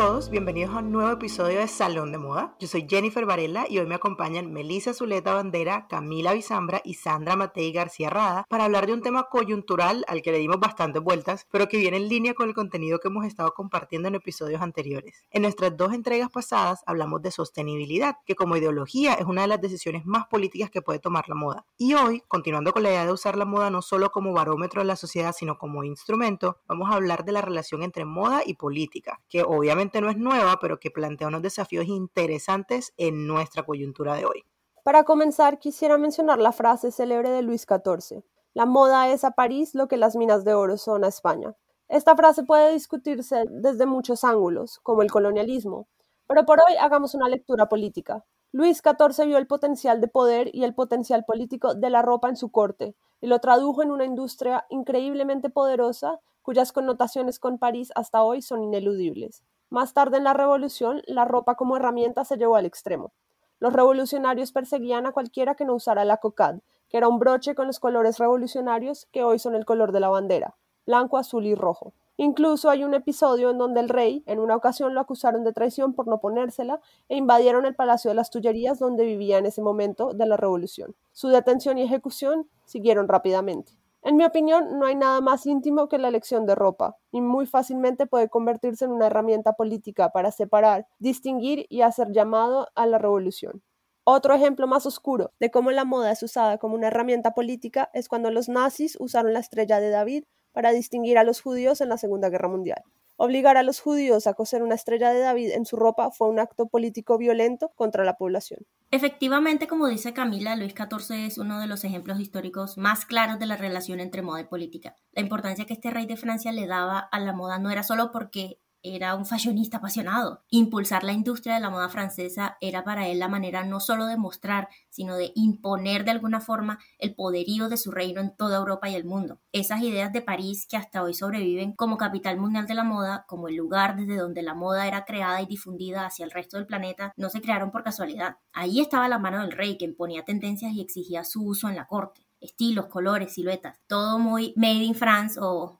Todos, bienvenidos a un nuevo episodio de Salón de Moda. Yo soy Jennifer Varela y hoy me acompañan Melissa Zuleta Bandera, Camila Bizambra y Sandra Matei García Rada para hablar de un tema coyuntural al que le dimos bastantes vueltas, pero que viene en línea con el contenido que hemos estado compartiendo en episodios anteriores. En nuestras dos entregas pasadas hablamos de sostenibilidad, que como ideología es una de las decisiones más políticas que puede tomar la moda. Y hoy, continuando con la idea de usar la moda no solo como barómetro de la sociedad, sino como instrumento, vamos a hablar de la relación entre moda y política, que hoy no es nueva, pero que plantea unos desafíos interesantes en nuestra coyuntura de hoy. Para comenzar, quisiera mencionar la frase célebre de Luis XIV. La moda es a París lo que las minas de oro son a España. Esta frase puede discutirse desde muchos ángulos, como el colonialismo, pero por hoy hagamos una lectura política. Luis XIV vio el potencial de poder y el potencial político de la ropa en su corte y lo tradujo en una industria increíblemente poderosa cuyas connotaciones con París hasta hoy son ineludibles. Más tarde en la Revolución, la ropa como herramienta se llevó al extremo. Los revolucionarios perseguían a cualquiera que no usara la cocarde, que era un broche con los colores revolucionarios que hoy son el color de la bandera, blanco, azul y rojo. Incluso hay un episodio en donde el rey, en una ocasión, lo acusaron de traición por no ponérsela e invadieron el Palacio de las Tullerías donde vivía en ese momento de la revolución. Su detención y ejecución siguieron rápidamente. En mi opinión, no hay nada más íntimo que la elección de ropa, y muy fácilmente puede convertirse en una herramienta política para separar, distinguir y hacer llamado a la revolución. Otro ejemplo más oscuro de cómo la moda es usada como una herramienta política es cuando los nazis usaron la estrella de David para distinguir a los judíos en la Segunda Guerra Mundial. Obligar a los judíos a coser una estrella de David en su ropa fue un acto político violento contra la población. Efectivamente, como dice Camila, Luis XIV es uno de los ejemplos históricos más claros de la relación entre moda y política. La importancia que este rey de Francia le daba a la moda no era solo porque era un fashionista apasionado. Impulsar la industria de la moda francesa era para él la manera no solo de mostrar, sino de imponer de alguna forma el poderío de su reino en toda Europa y el mundo. Esas ideas de París que hasta hoy sobreviven como capital mundial de la moda, como el lugar desde donde la moda era creada y difundida hacia el resto del planeta, no se crearon por casualidad. Ahí estaba la mano del rey que imponía tendencias y exigía su uso en la corte. Estilos, colores, siluetas, todo muy made in France o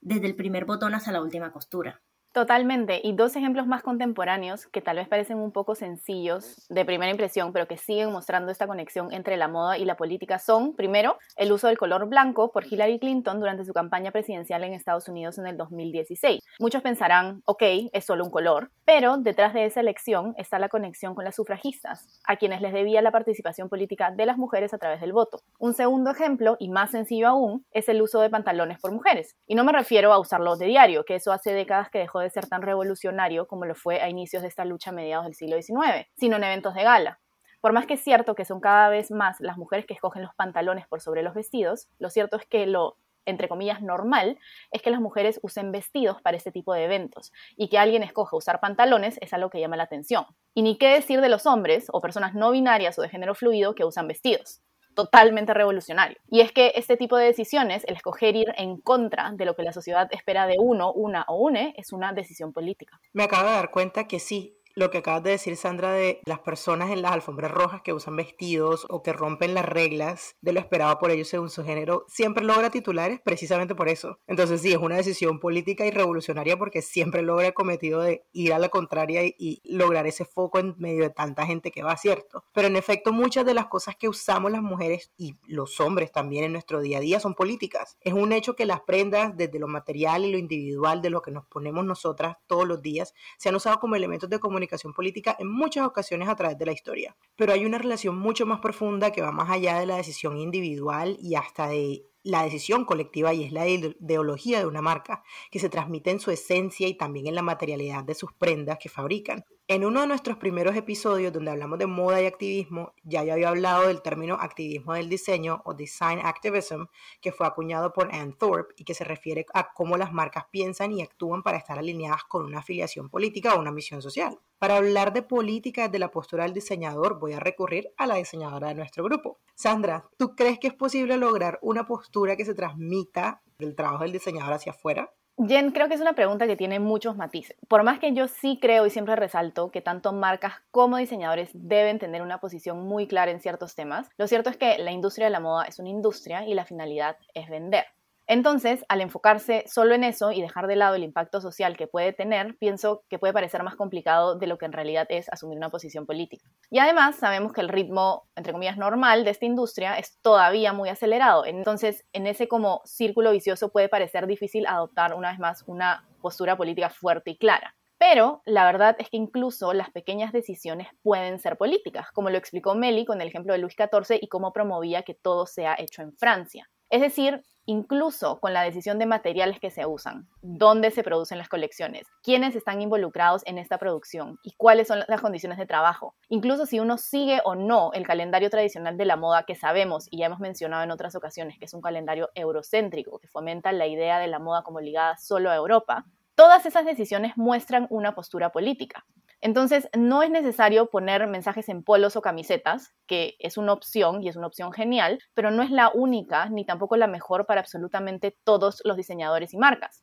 desde el primer botón hasta la última costura. Totalmente. Y dos ejemplos más contemporáneos que tal vez parecen un poco sencillos de primera impresión, pero que siguen mostrando esta conexión entre la moda y la política son, primero, el uso del color blanco por Hillary Clinton durante su campaña presidencial en Estados Unidos en el 2016. Muchos pensarán, ok, es solo un color, pero detrás de esa elección está la conexión con las sufragistas, a quienes les debía la participación política de las mujeres a través del voto. Un segundo ejemplo, y más sencillo aún, es el uso de pantalones por mujeres. Y no me refiero a usarlos de diario, que eso hace décadas que dejó de ser tan revolucionario como lo fue a inicios de esta lucha a mediados del siglo XIX, sino en eventos de gala. Por más que es cierto que son cada vez más las mujeres que escogen los pantalones por sobre los vestidos, lo cierto es que lo entre comillas, normal, es que las mujeres usen vestidos para este tipo de eventos y que alguien escoja usar pantalones es algo que llama la atención. Y ni qué decir de los hombres o personas no binarias o de género fluido que usan vestidos totalmente revolucionario. Y es que este tipo de decisiones, el escoger ir en contra de lo que la sociedad espera de uno, una o une, es una decisión política. Me acabo de dar cuenta que sí, lo que acabas de decir, Sandra, de las personas en las alfombras rojas que usan vestidos o que rompen las reglas de lo esperado por ellos según su género, siempre logra titulares precisamente por eso. Entonces sí, es una decisión política y revolucionaria porque siempre logra el cometido de ir a la contraria y, lograr ese foco en medio de tanta gente que va, ¿cierto? Pero en efecto, muchas de las cosas que usamos las mujeres y los hombres también en nuestro día a día son políticas. Es un hecho que las prendas, desde lo material y lo individual, de lo que nos ponemos nosotras todos los días, se han usado como elementos de comunicación política en muchas ocasiones a través de la historia. Pero hay una relación mucho más profunda que va más allá de la decisión individual y hasta de la decisión colectiva y es la ideología de una marca que se transmite en su esencia y también en la materialidad de sus prendas que fabrican. En uno de nuestros primeros episodios donde hablamos de moda y activismo, ya yo había hablado del término activismo del diseño o design activism, que fue acuñado por Ann Thorpe y que se refiere a cómo las marcas piensan y actúan para estar alineadas con una afiliación política o una misión social. Para hablar de política desde la postura del diseñador, voy a recurrir a la diseñadora de nuestro grupo. Sandra, ¿tú crees que es posible lograr una postura que se transmita del trabajo del diseñador hacia afuera? Jen, creo que es una pregunta que tiene muchos matices. Por más que yo sí creo y siempre resalto que tanto marcas como diseñadores deben tener una posición muy clara en ciertos temas, lo cierto es que la industria de la moda es una industria y la finalidad es vender. Entonces, al enfocarse solo en eso y dejar de lado el impacto social que puede tener, pienso que puede parecer más complicado de lo que en realidad es asumir una posición política. Y además, sabemos que el ritmo, entre comillas, normal de esta industria es todavía muy acelerado. Entonces, en ese como círculo vicioso puede parecer difícil adoptar una vez más una postura política fuerte y clara. Pero la verdad es que incluso las pequeñas decisiones pueden ser políticas, como lo explicó Meli con el ejemplo de Luis XIV y cómo promovía que todo sea hecho en Francia. Es decir, incluso con la decisión de materiales que se usan, dónde se producen las colecciones, quiénes están involucrados en esta producción y cuáles son las condiciones de trabajo. Incluso si uno sigue o no el calendario tradicional de la moda que sabemos y ya hemos mencionado en otras ocasiones que es un calendario eurocéntrico que fomenta la idea de la moda como ligada solo a Europa, todas esas decisiones muestran una postura política. Entonces, no es necesario poner mensajes en polos o camisetas, que es una opción y es una opción genial, pero no es la única ni tampoco la mejor para absolutamente todos los diseñadores y marcas.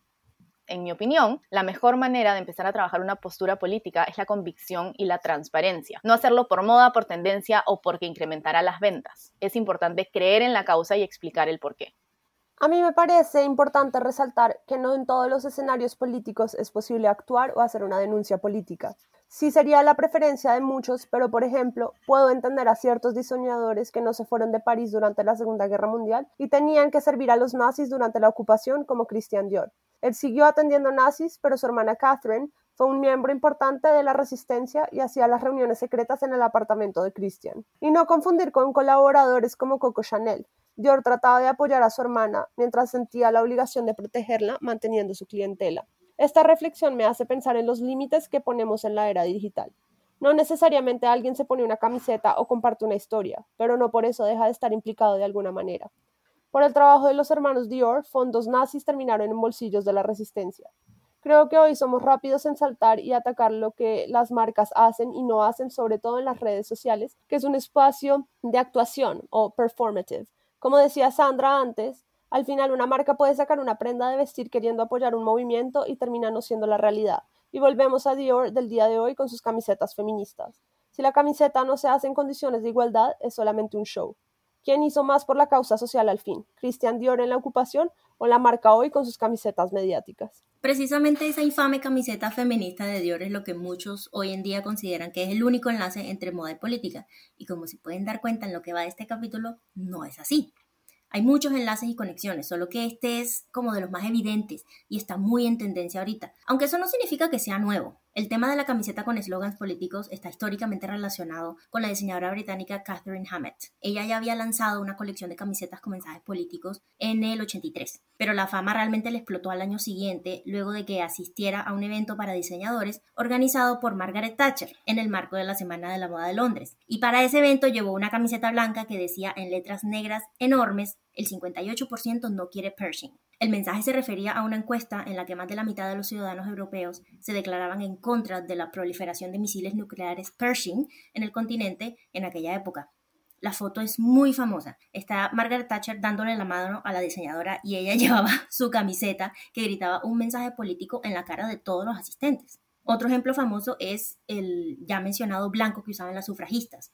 En mi opinión, la mejor manera de empezar a trabajar una postura política es la convicción y la transparencia. No hacerlo por moda, por tendencia o porque incrementará las ventas. Es importante creer en la causa y explicar el porqué. A mí me parece importante resaltar que no en todos los escenarios políticos es posible actuar o hacer una denuncia política. Sí sería la preferencia de muchos, pero por ejemplo, puedo entender a ciertos diseñadores que no se fueron de París durante la Segunda Guerra Mundial y tenían que servir a los nazis durante la ocupación como Christian Dior. Él siguió atendiendo nazis, pero su hermana Catherine fue un miembro importante de la resistencia y hacía las reuniones secretas en el apartamento de Christian. Y no confundir con colaboradores como Coco Chanel, Dior trataba de apoyar a su hermana mientras sentía la obligación de protegerla manteniendo su clientela. Esta reflexión me hace pensar en los límites que ponemos en la era digital. No necesariamente alguien se pone una camiseta o comparte una historia, pero no por eso deja de estar implicado de alguna manera. Por el trabajo de los hermanos Dior, fondos nazis terminaron en bolsillos de la resistencia. Creo que hoy somos rápidos en saltar y atacar lo que las marcas hacen y no hacen, sobre todo en las redes sociales, que es un espacio de actuación o performative, como decía Sandra antes, al final una marca puede sacar una prenda de vestir queriendo apoyar un movimiento y termina no siendo la realidad. Y volvemos a Dior del día de hoy con sus camisetas feministas. Si la camiseta no se hace en condiciones de igualdad, es solamente un show. ¿Quién hizo más por la causa social al fin? ¿Christian Dior en la ocupación o la marca hoy con sus camisetas mediáticas? Precisamente esa infame camiseta feminista de Dior es lo que muchos hoy en día consideran que es el único enlace entre moda y política. Y como se pueden dar cuenta en lo que va de este capítulo, no es así. Hay muchos enlaces y conexiones, solo que este es como de los más evidentes y está muy en tendencia ahorita. Aunque eso no significa que sea nuevo. El tema de la camiseta con eslogans políticos está históricamente relacionado con la diseñadora británica Catherine Hammett. Ella ya había lanzado una colección de camisetas con mensajes políticos en el 83, pero la fama realmente le explotó al año siguiente luego de que asistiera a un evento para diseñadores organizado por Margaret Thatcher en el marco de la Semana de la Moda de Londres. Y para ese evento llevó una camiseta blanca que decía en letras negras enormes el 58% no quiere Pershing. El mensaje se refería a una encuesta en la que más de la mitad de los ciudadanos europeos se declaraban en contra de la proliferación de misiles nucleares Pershing en el continente en aquella época. La foto es muy famosa. Está Margaret Thatcher dándole la mano a la diseñadora y ella llevaba su camiseta que gritaba un mensaje político en la cara de todos los asistentes. Otro ejemplo famoso es el ya mencionado blanco que usaban las sufragistas.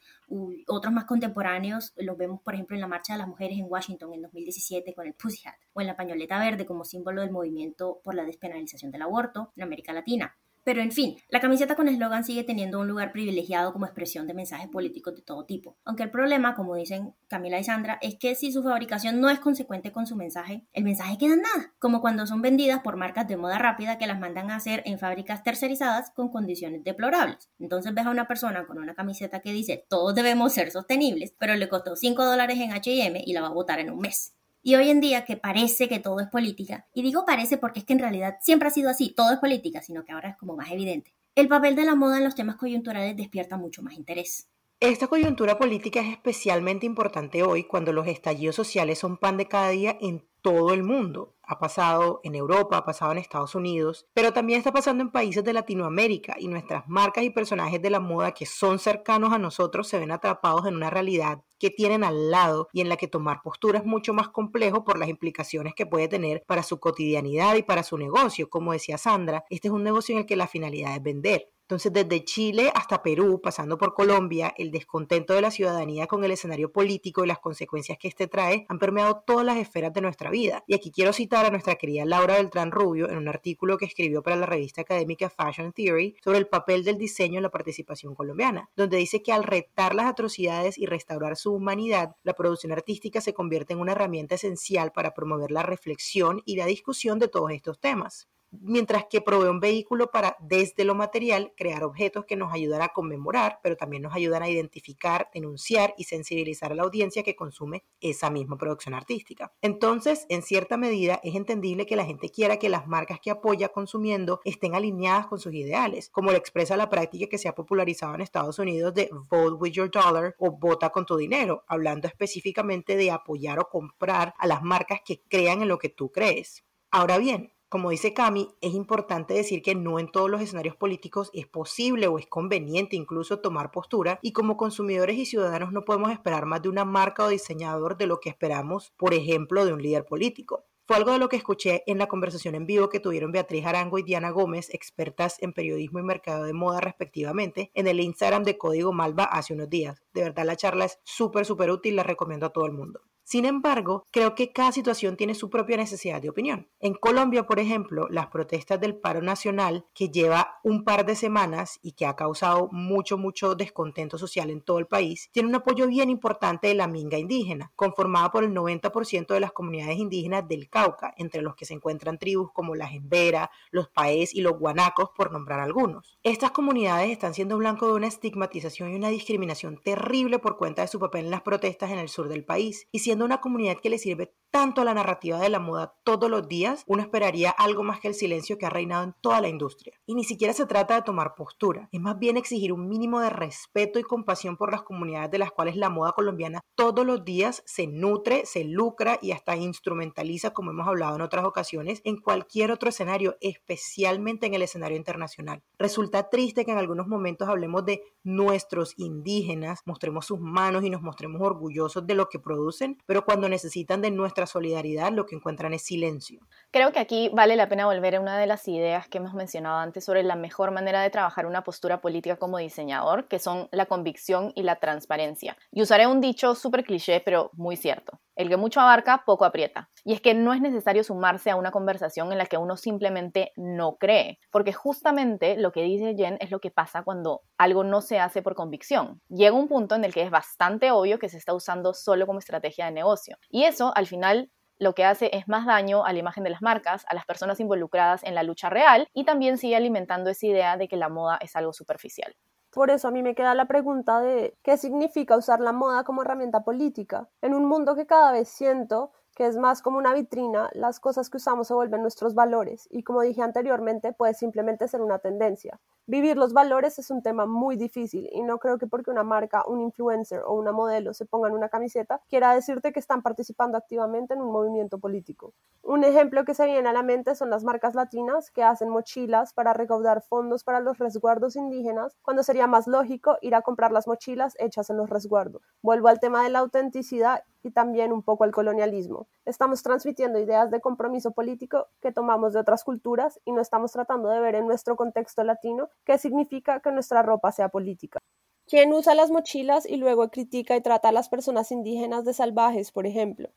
otros más contemporáneos los vemos, por ejemplo, en la Marcha de las Mujeres en Washington en 2017 con el Pussy Hat, o en la pañoleta verde como símbolo del movimiento por la despenalización del aborto en América Latina. Pero en fin, la camiseta con eslogan sigue teniendo un lugar privilegiado como expresión de mensajes políticos de todo tipo. Aunque el problema, como dicen Camila y Sandra, es que si su fabricación no es consecuente con su mensaje, el mensaje queda en nada. Como cuando son vendidas por marcas de moda rápida que las mandan a hacer en fábricas tercerizadas con condiciones deplorables. Entonces ves a una persona con una camiseta que dice todos debemos ser sostenibles, pero le costó 5 dólares en HM y la va a botar en un mes. Y hoy en día que parece que todo es política, y digo parece porque es que en realidad siempre ha sido así, todo es política, sino que ahora es como más evidente. el papel de la moda en los temas coyunturales despierta mucho más interés. Esta coyuntura política es especialmente importante hoy cuando los estallidos sociales son pan de cada día en todo el mundo. Ha pasado en Europa, ha pasado en Estados Unidos, pero también está pasando en países de Latinoamérica y nuestras marcas y personajes de la moda que son cercanos a nosotros se ven atrapados en una realidad que tienen al lado y en la que tomar postura es mucho más complejo por las implicaciones que puede tener para su cotidianidad y para su negocio. Como decía Sandra, este es un negocio en el que la finalidad es vender. Entonces, desde Chile hasta Perú, pasando por Colombia, el descontento de la ciudadanía con el escenario político y las consecuencias que este trae han permeado todas las esferas de nuestra vida. Y aquí quiero citar a nuestra querida Laura Beltrán Rubio en un artículo que escribió para la revista académica Fashion Theory sobre el papel del diseño en la participación colombiana, donde dice que al retar las atrocidades y restaurar su humanidad, la producción artística se convierte en una herramienta esencial para promover la reflexión y la discusión de todos estos temas mientras que provee un vehículo para, desde lo material, crear objetos que nos ayudan a conmemorar, pero también nos ayudan a identificar, denunciar y sensibilizar a la audiencia que consume esa misma producción artística. Entonces, en cierta medida, es entendible que la gente quiera que las marcas que apoya consumiendo estén alineadas con sus ideales, como lo expresa la práctica que se ha popularizado en Estados Unidos de Vote with Your Dollar o Vota con tu dinero, hablando específicamente de apoyar o comprar a las marcas que crean en lo que tú crees. Ahora bien, como dice Cami, es importante decir que no en todos los escenarios políticos es posible o es conveniente incluso tomar postura y como consumidores y ciudadanos no podemos esperar más de una marca o diseñador de lo que esperamos, por ejemplo, de un líder político. Fue algo de lo que escuché en la conversación en vivo que tuvieron Beatriz Arango y Diana Gómez, expertas en periodismo y mercado de moda respectivamente, en el Instagram de Código Malva hace unos días. De verdad la charla es súper, súper útil, la recomiendo a todo el mundo. Sin embargo, creo que cada situación tiene su propia necesidad de opinión. En Colombia, por ejemplo, las protestas del paro nacional, que lleva un par de semanas y que ha causado mucho, mucho descontento social en todo el país, tiene un apoyo bien importante de la minga indígena, conformada por el 90% de las comunidades indígenas del Cauca, entre los que se encuentran tribus como la Jembera, los Paez y los Guanacos, por nombrar algunos. Estas comunidades están siendo blanco de una estigmatización y una discriminación terrible por cuenta de su papel en las protestas en el sur del país, y siendo una comunidad que le sirve tanto la narrativa de la moda todos los días, uno esperaría algo más que el silencio que ha reinado en toda la industria. Y ni siquiera se trata de tomar postura, es más bien exigir un mínimo de respeto y compasión por las comunidades de las cuales la moda colombiana todos los días se nutre, se lucra y hasta instrumentaliza, como hemos hablado en otras ocasiones, en cualquier otro escenario, especialmente en el escenario internacional. Resulta triste que en algunos momentos hablemos de nuestros indígenas, mostremos sus manos y nos mostremos orgullosos de lo que producen, pero cuando necesitan de nuestra solidaridad lo que encuentran es silencio. Creo que aquí vale la pena volver a una de las ideas que hemos mencionado antes sobre la mejor manera de trabajar una postura política como diseñador, que son la convicción y la transparencia. Y usaré un dicho súper cliché, pero muy cierto. El que mucho abarca, poco aprieta. Y es que no es necesario sumarse a una conversación en la que uno simplemente no cree, porque justamente lo que dice Jen es lo que pasa cuando algo no se hace por convicción. Llega un punto en el que es bastante obvio que se está usando solo como estrategia de negocio. Y eso, al final, lo que hace es más daño a la imagen de las marcas, a las personas involucradas en la lucha real y también sigue alimentando esa idea de que la moda es algo superficial. Por eso a mí me queda la pregunta de qué significa usar la moda como herramienta política. En un mundo que cada vez siento que es más como una vitrina, las cosas que usamos se vuelven nuestros valores y como dije anteriormente puede simplemente ser una tendencia. Vivir los valores es un tema muy difícil y no creo que porque una marca, un influencer o una modelo se pongan una camiseta quiera decirte que están participando activamente en un movimiento político. Un ejemplo que se viene a la mente son las marcas latinas que hacen mochilas para recaudar fondos para los resguardos indígenas, cuando sería más lógico ir a comprar las mochilas hechas en los resguardos. Vuelvo al tema de la autenticidad y también un poco al colonialismo. Estamos transmitiendo ideas de compromiso político que tomamos de otras culturas y no estamos tratando de ver en nuestro contexto latino qué significa que nuestra ropa sea política. ¿Quién usa las mochilas y luego critica y trata a las personas indígenas de salvajes, por ejemplo?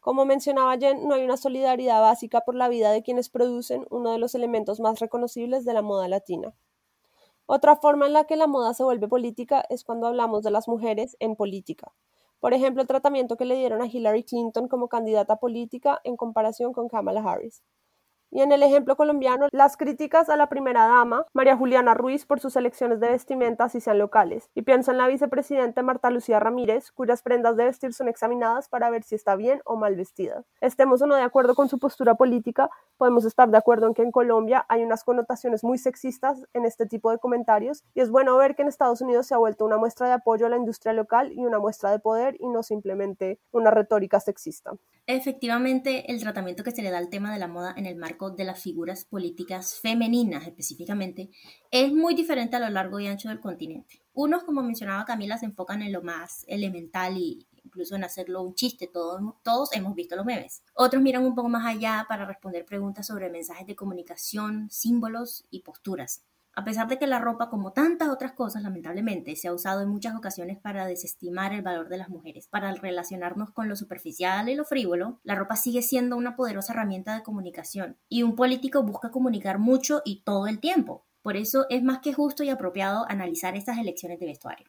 Como mencionaba Jen, no hay una solidaridad básica por la vida de quienes producen uno de los elementos más reconocibles de la moda latina. Otra forma en la que la moda se vuelve política es cuando hablamos de las mujeres en política. Por ejemplo, el tratamiento que le dieron a Hillary Clinton como candidata política en comparación con Kamala Harris. Y en el ejemplo colombiano, las críticas a la primera dama, María Juliana Ruiz, por sus elecciones de vestimenta, si sean locales. Y pienso en la vicepresidenta Marta Lucía Ramírez, cuyas prendas de vestir son examinadas para ver si está bien o mal vestida. Estemos o no de acuerdo con su postura política, podemos estar de acuerdo en que en Colombia hay unas connotaciones muy sexistas en este tipo de comentarios y es bueno ver que en Estados Unidos se ha vuelto una muestra de apoyo a la industria local y una muestra de poder y no simplemente una retórica sexista. Efectivamente, el tratamiento que se le da al tema de la moda en el marco de las figuras políticas femeninas específicamente es muy diferente a lo largo y ancho del continente. Unos, como mencionaba Camila, se enfocan en lo más elemental y incluso en hacerlo un chiste, todos, todos hemos visto los memes. Otros miran un poco más allá para responder preguntas sobre mensajes de comunicación, símbolos y posturas. A pesar de que la ropa, como tantas otras cosas, lamentablemente, se ha usado en muchas ocasiones para desestimar el valor de las mujeres, para relacionarnos con lo superficial y lo frívolo, la ropa sigue siendo una poderosa herramienta de comunicación y un político busca comunicar mucho y todo el tiempo. Por eso es más que justo y apropiado analizar estas elecciones de vestuario.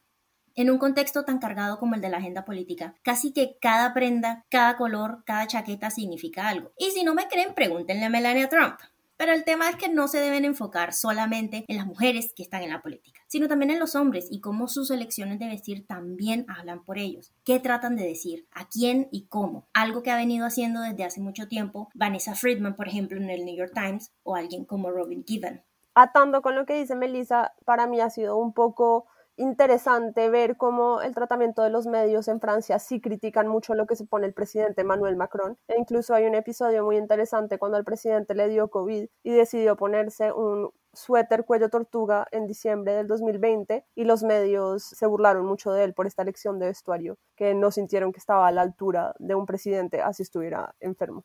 En un contexto tan cargado como el de la agenda política, casi que cada prenda, cada color, cada chaqueta significa algo. Y si no me creen, pregúntenle a Melania Trump. Pero el tema es que no se deben enfocar solamente en las mujeres que están en la política, sino también en los hombres y cómo sus elecciones de vestir también hablan por ellos. ¿Qué tratan de decir? ¿A quién y cómo? Algo que ha venido haciendo desde hace mucho tiempo Vanessa Friedman, por ejemplo, en el New York Times, o alguien como Robin Gibbon. Atando con lo que dice Melissa, para mí ha sido un poco interesante ver cómo el tratamiento de los medios en Francia sí critican mucho lo que se pone el presidente Emmanuel Macron. E incluso hay un episodio muy interesante cuando al presidente le dio COVID y decidió ponerse un suéter cuello tortuga en diciembre del 2020 y los medios se burlaron mucho de él por esta elección de vestuario, que no sintieron que estaba a la altura de un presidente así estuviera enfermo.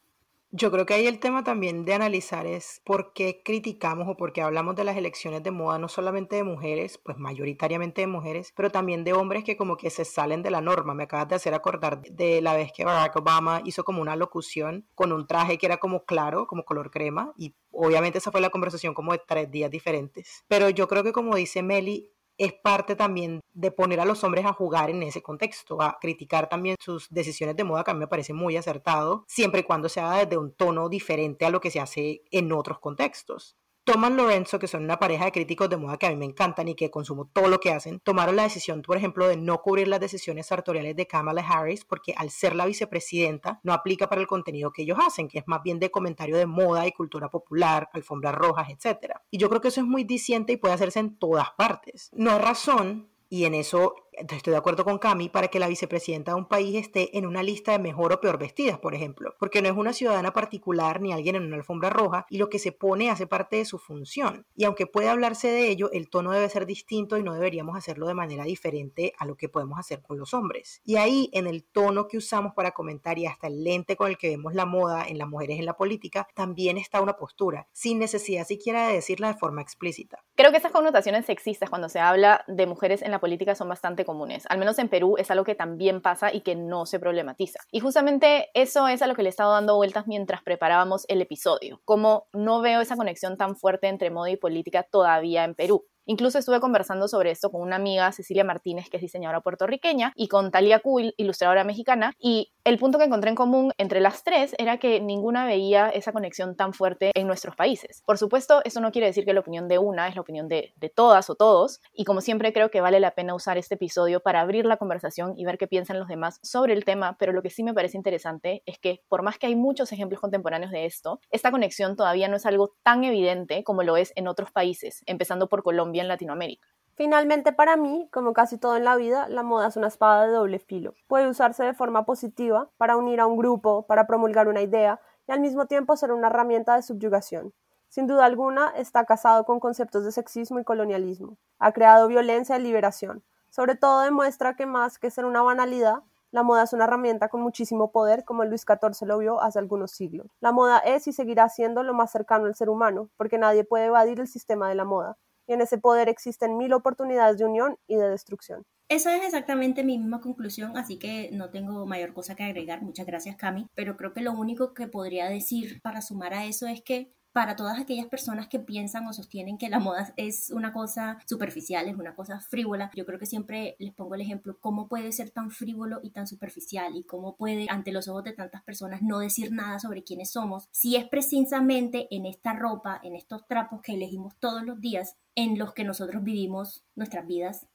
Yo creo que ahí el tema también de analizar es por qué criticamos o por qué hablamos de las elecciones de moda, no solamente de mujeres, pues mayoritariamente de mujeres, pero también de hombres que como que se salen de la norma. Me acabas de hacer acordar de la vez que Barack Obama hizo como una locución con un traje que era como claro, como color crema, y obviamente esa fue la conversación como de tres días diferentes. Pero yo creo que como dice Meli, es parte también de poner a los hombres a jugar en ese contexto, a criticar también sus decisiones de moda, que a mí me parece muy acertado, siempre y cuando se haga desde un tono diferente a lo que se hace en otros contextos. Thomas Lorenzo, que son una pareja de críticos de moda que a mí me encantan y que consumo todo lo que hacen, tomaron la decisión, por ejemplo, de no cubrir las decisiones sartoriales de Kamala Harris porque al ser la vicepresidenta no aplica para el contenido que ellos hacen, que es más bien de comentario de moda y cultura popular, alfombras rojas, etc. Y yo creo que eso es muy diciente y puede hacerse en todas partes. No hay razón y en eso estoy de acuerdo con Cami para que la vicepresidenta de un país esté en una lista de mejor o peor vestidas, por ejemplo, porque no es una ciudadana particular ni alguien en una alfombra roja y lo que se pone hace parte de su función. Y aunque puede hablarse de ello, el tono debe ser distinto y no deberíamos hacerlo de manera diferente a lo que podemos hacer con los hombres. Y ahí, en el tono que usamos para comentar y hasta el lente con el que vemos la moda en las mujeres en la política, también está una postura, sin necesidad siquiera de decirla de forma explícita. Creo que esas connotaciones sexistas cuando se habla de mujeres en la política son bastante Al menos en Perú es algo que también pasa y que no se problematiza. Y justamente eso es a lo que le he estado dando vueltas mientras preparábamos el episodio. Como no veo esa conexión tan fuerte entre moda y política todavía en Perú. Incluso estuve conversando sobre esto con una amiga, Cecilia Martínez, que es diseñadora puertorriqueña, y con Talia Kuhl, ilustradora mexicana, y el punto que encontré en común entre las tres era que ninguna veía esa conexión tan fuerte en nuestros países. Por supuesto, eso no quiere decir que la opinión de una es la opinión de, de todas o todos, y como siempre creo que vale la pena usar este episodio para abrir la conversación y ver qué piensan los demás sobre el tema, pero lo que sí me parece interesante es que por más que hay muchos ejemplos contemporáneos de esto, esta conexión todavía no es algo tan evidente como lo es en otros países, empezando por Colombia en Latinoamérica. Finalmente, para mí, como casi todo en la vida, la moda es una espada de doble filo. Puede usarse de forma positiva para unir a un grupo, para promulgar una idea y al mismo tiempo ser una herramienta de subyugación. Sin duda alguna, está casado con conceptos de sexismo y colonialismo. Ha creado violencia y liberación. Sobre todo demuestra que más que ser una banalidad, la moda es una herramienta con muchísimo poder, como Luis XIV lo vio hace algunos siglos. La moda es y seguirá siendo lo más cercano al ser humano, porque nadie puede evadir el sistema de la moda en ese poder existen mil oportunidades de unión y de destrucción. Esa es exactamente mi misma conclusión, así que no tengo mayor cosa que agregar. Muchas gracias, Cami. Pero creo que lo único que podría decir para sumar a eso es que para todas aquellas personas que piensan o sostienen que la moda es una cosa superficial, es una cosa frívola, yo creo que siempre les pongo el ejemplo, cómo puede ser tan frívolo y tan superficial y cómo puede ante los ojos de tantas personas no decir nada sobre quiénes somos, si es precisamente en esta ropa, en estos trapos que elegimos todos los días, en los que nosotros vivimos nuestras vidas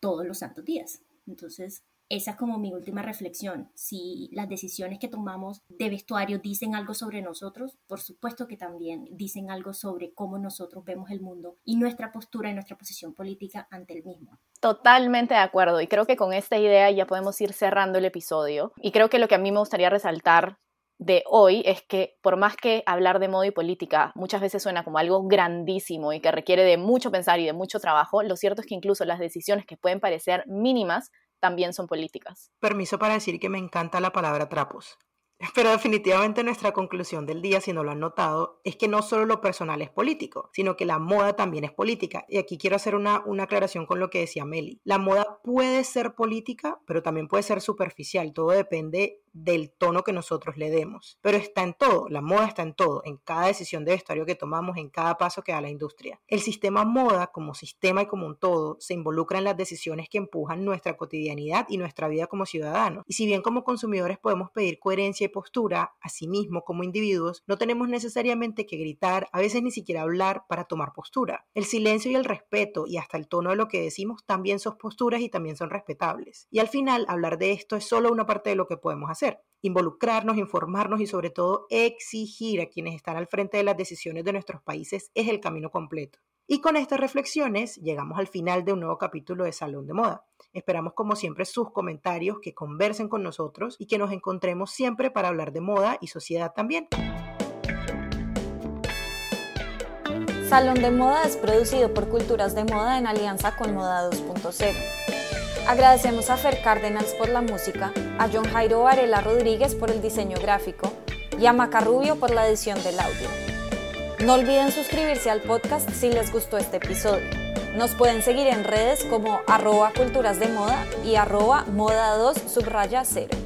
todos los santos días. Entonces, esa es como mi última reflexión. Si las decisiones que tomamos de vestuario dicen algo sobre nosotros, por supuesto que también dicen algo sobre cómo nosotros vemos el mundo y nuestra postura y nuestra posición política ante el mismo. Totalmente de acuerdo y creo que con esta idea ya podemos ir cerrando el episodio y creo que lo que a mí me gustaría resaltar de hoy es que por más que hablar de modo y política muchas veces suena como algo grandísimo y que requiere de mucho pensar y de mucho trabajo, lo cierto es que incluso las decisiones que pueden parecer mínimas también son políticas. Permiso para decir que me encanta la palabra trapos. Pero definitivamente nuestra conclusión del día, si no lo han notado, es que no solo lo personal es político, sino que la moda también es política. Y aquí quiero hacer una, una aclaración con lo que decía Meli. La moda puede ser política, pero también puede ser superficial. Todo depende del tono que nosotros le demos. Pero está en todo, la moda está en todo, en cada decisión de vestuario que tomamos, en cada paso que da la industria. El sistema moda como sistema y como un todo se involucra en las decisiones que empujan nuestra cotidianidad y nuestra vida como ciudadanos. Y si bien como consumidores podemos pedir coherencia y postura, asimismo como individuos, no tenemos necesariamente que gritar, a veces ni siquiera hablar para tomar postura. El silencio y el respeto y hasta el tono de lo que decimos también son posturas y también son respetables. Y al final, hablar de esto es solo una parte de lo que podemos hacer Involucrarnos, informarnos y sobre todo exigir a quienes están al frente de las decisiones de nuestros países es el camino completo. Y con estas reflexiones llegamos al final de un nuevo capítulo de Salón de Moda. Esperamos como siempre sus comentarios, que conversen con nosotros y que nos encontremos siempre para hablar de moda y sociedad también. Salón de Moda es producido por Culturas de Moda en alianza con Moda 2.0. Agradecemos a Fer Cárdenas por la música, a John Jairo Varela Rodríguez por el diseño gráfico y a Macarrubio por la edición del audio. No olviden suscribirse al podcast si les gustó este episodio. Nos pueden seguir en redes como arroba culturas de moda y arroba moda 2 subraya 0.